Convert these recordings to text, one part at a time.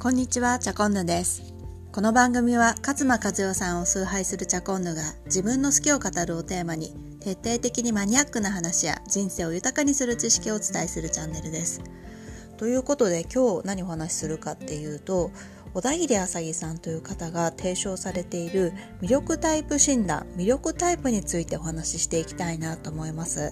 こんにちは、チャコンヌです。この番組は勝間和代さんを崇拝するチャコンヌが自分の好きを語るをテーマに徹底的にマニアックな話や人生を豊かにする知識をお伝えするチャンネルです。ということで今日何お話しするかっていうと小田切あさぎさんという方が提唱されている魅力タイプ診断魅力タイプについてお話ししていきたいなと思います。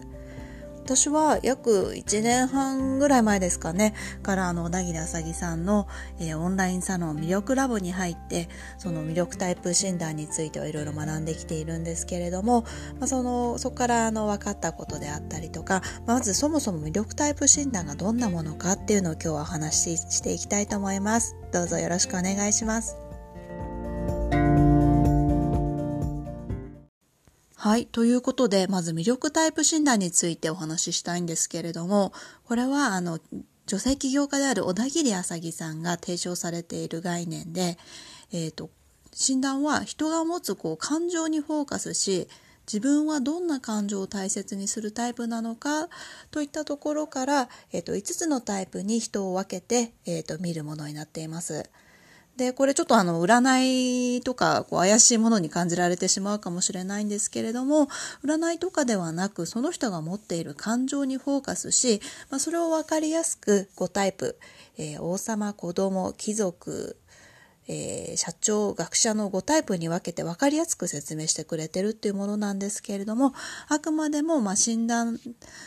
私は約1年半ぐらい前ですかねからあの小田切あさぎさんの、えーオンラインサロン魅力ラボに入ってその魅力タイプ診断についてはいろいろ学んできているんですけれども、まあ、そのそこからあの分かったことであったりとかまずそもそも魅力タイプ診断がどんなものかっていうのを今日はお話ししていきたいと思います。どうぞよろしくお願いします。はい。ということで、まず魅力タイプ診断についてお話ししたいんですけれども、これは、あの、女性起業家である小田切あさぎさんが提唱されている概念で、えっ、と、診断は人が持つこう感情にフォーカスし、自分はどんな感情を大切にするタイプなのかといったところから、えっ、と、5つのタイプに人を分けて、えっ、と、見るものになっています。で、これちょっとあの、占いとか、こう、怪しいものに感じられてしまうかもしれないんですけれども、占いとかではなく、その人が持っている感情にフォーカスし、まあ、それをわかりやすく5タイプ、えー王様、子供、貴族、えー社長、学者の5タイプに分けて分かりやすく説明してくれてるっていうものなんですけれども、あくまでもま診断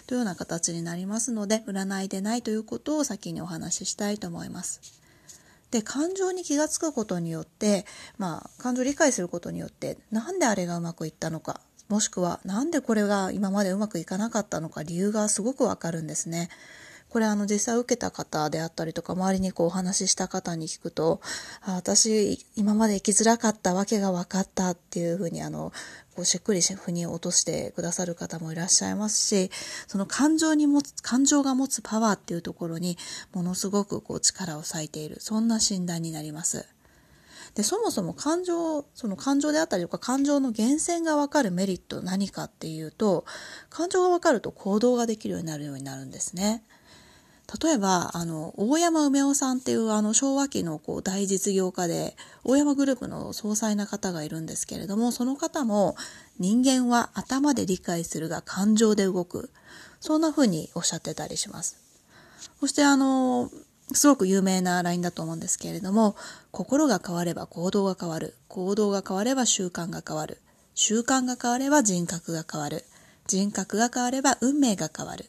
というような形になりますので、占いでないということを先にお話ししたいと思います。で感情に気がつくことによって、まあ、感情を理解することによってなんであれがうまくいったのかもしくはなんでこれが今までうまくいかなかったのか理由がすごくわかるんですね。これあの実際受けた方であったりとか周りにこうお話しした方に聞くとあ私今まで生きづらかったわけが分かったっていうふうにあのこうしっくり腑に落としてくださる方もいらっしゃいますしその感情に持つ感情が持つパワーっていうところにものすごくこう力を割いているそんな診断になります。でそもそも感情その感情であったりとか感情の源泉が分かるメリット何かっていうと感情が分かると行動ができるようになるようになるんですね。例えばあの大山梅夫さんっていうあの昭和期のこう大実業家で大山グループの総裁な方がいるんですけれどもその方も人間は頭で理解するが感情で動く。そんな風におっしゃってたりします。そしてあのすごく有名なラインだと思うんですけれども心が変われば行動が変わる。行動が変われば習慣が変わる。習慣が変われば人格が変わる。人格が変われば運命が変わる。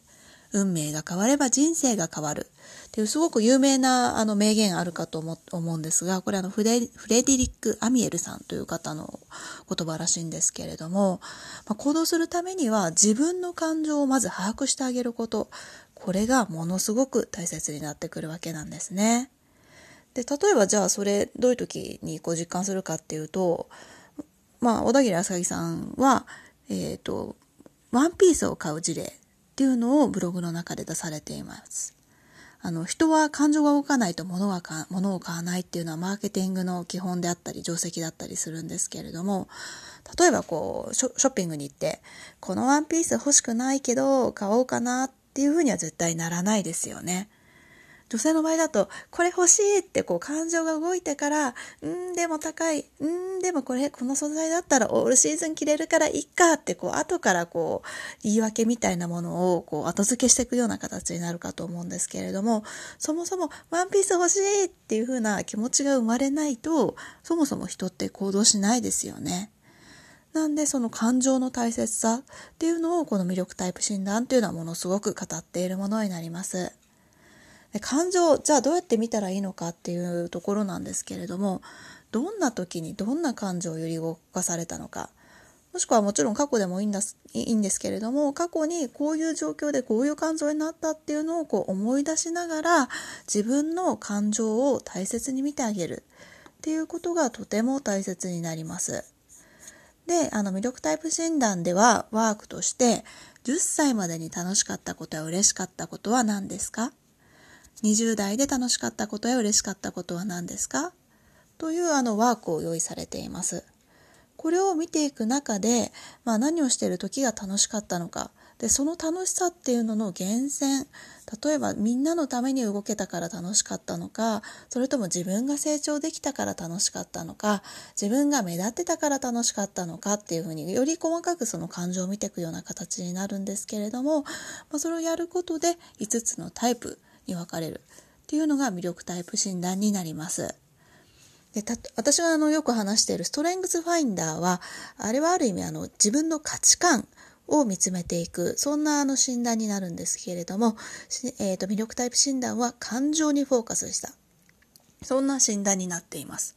運命が変われば人生が変わるっていうすごく有名なあの名言あるかと思思うんですがこれあのフレフレデリック・アミエルさんという方の言葉らしいんですけれども、まあ、行動するためには自分の感情をまず把握してあげることこれがものすごく大切になってくるわけなんですね。で例えばじゃあそれどういう時にこう実感するかっていうとまあ小田切あさぎさんはえっ、とワンピースを買う事例っていうのをブログの中で出されています。あの人は感情が動かないと物がか物を買わないっていうのはマーケティングの基本であったり定石だったりするんですけれども例えばこうショショッピングに行ってこのワンピース欲しくないけど買おうかなっていうふうには絶対ならないですよね。女性の場合だと、これ欲しいってこう感情が動いてから、うんでも高い、うんでもこれ、この素材だったらオールシーズン着れるからいいかってこう後からこう言い訳みたいなものをこう後付けしていくような形になるかと思うんですけれども、そもそもワンピース欲しいっていう風な気持ちが生まれないと、そもそも人って行動しないですよね。なんでその感情の大切さっていうのをこの魅力タイプ診断っていうのはものすごく語っているものになります。で感情じゃあどうやって見たらいいのかっていうところなんですけれどもどんな時にどんな感情を揺り動かされたのか。もしくはもちろん過去でもいいんだいいんですけれども過去にこういう状況でこういう感情になったっていうのをこう思い出しながら自分の感情を大切に見てあげる。っていうことがとても大切になります。であの魅力タイプ診断ではワークとして10歳までに楽しかったことや嬉しかったことは何ですか？20代で楽しかったことや嬉しかったことは何ですか？というあのワークを用意されています。これを見ていく中で、まあ、何をしている時が楽しかったのか。でその楽しさっていうのの源泉。例えばみんなのために動けたから楽しかったのか。それとも自分が成長できたから楽しかったのか。自分が目立ってたから楽しかったのかっていうふうにより細かくその感情を見ていくような形になるんですけれども、まあ、それをやることで5つのタイプに分かれるっていうのが魅力タイプ診断になります。で私があのよく話しているストレングスファインダーはあれはある意味あの自分の価値観を見つめていく、そんなあの診断になるんですけれども、えー、と魅力タイプ診断は感情にフォーカスした、そんな診断になっています。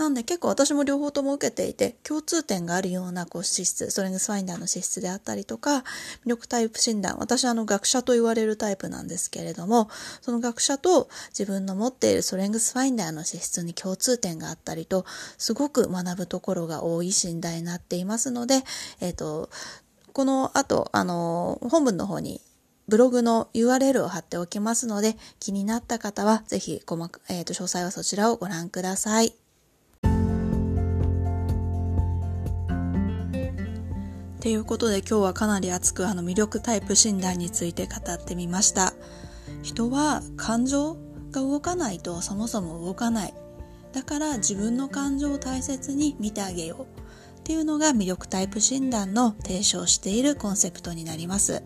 なんで結構私も両方とも受けていて、共通点があるようなこう資質、ストレングスファインダーの資質であったりとか、魅力タイプ診断、私はあの学者と言われるタイプなんですけれども、その学者と自分の持っているストレングスファインダーの資質に共通点があったりと、すごく学ぶところが多い診断になっていますので、えっ、ー、と、この後、あの、本文の方にブログの URL を貼っておきますので、気になった方はぜひ、えーと、詳細はそちらをご覧ください。ということで今日はかなり熱くあの魅力タイプ診断について語ってみました。人は感情が動かないとそもそも動かない。だから自分の感情を大切に見てあげよう。っていうのが魅力タイプ診断の提唱しているコンセプトになります。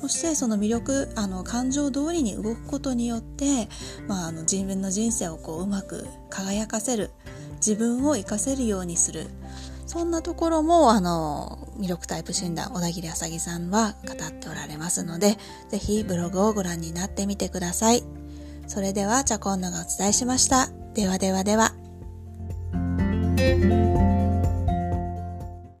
そしてその魅力あの感情通りに動くことによって、まあ、あの自分の人生をこううまく輝かせる自分を生かせるようにするそんなところもあの魅力タイプ診断小田切あさぎさんは語っておられますのでぜひブログをご覧になってみてください。それではチャコンナがお伝えしました。ではではでは。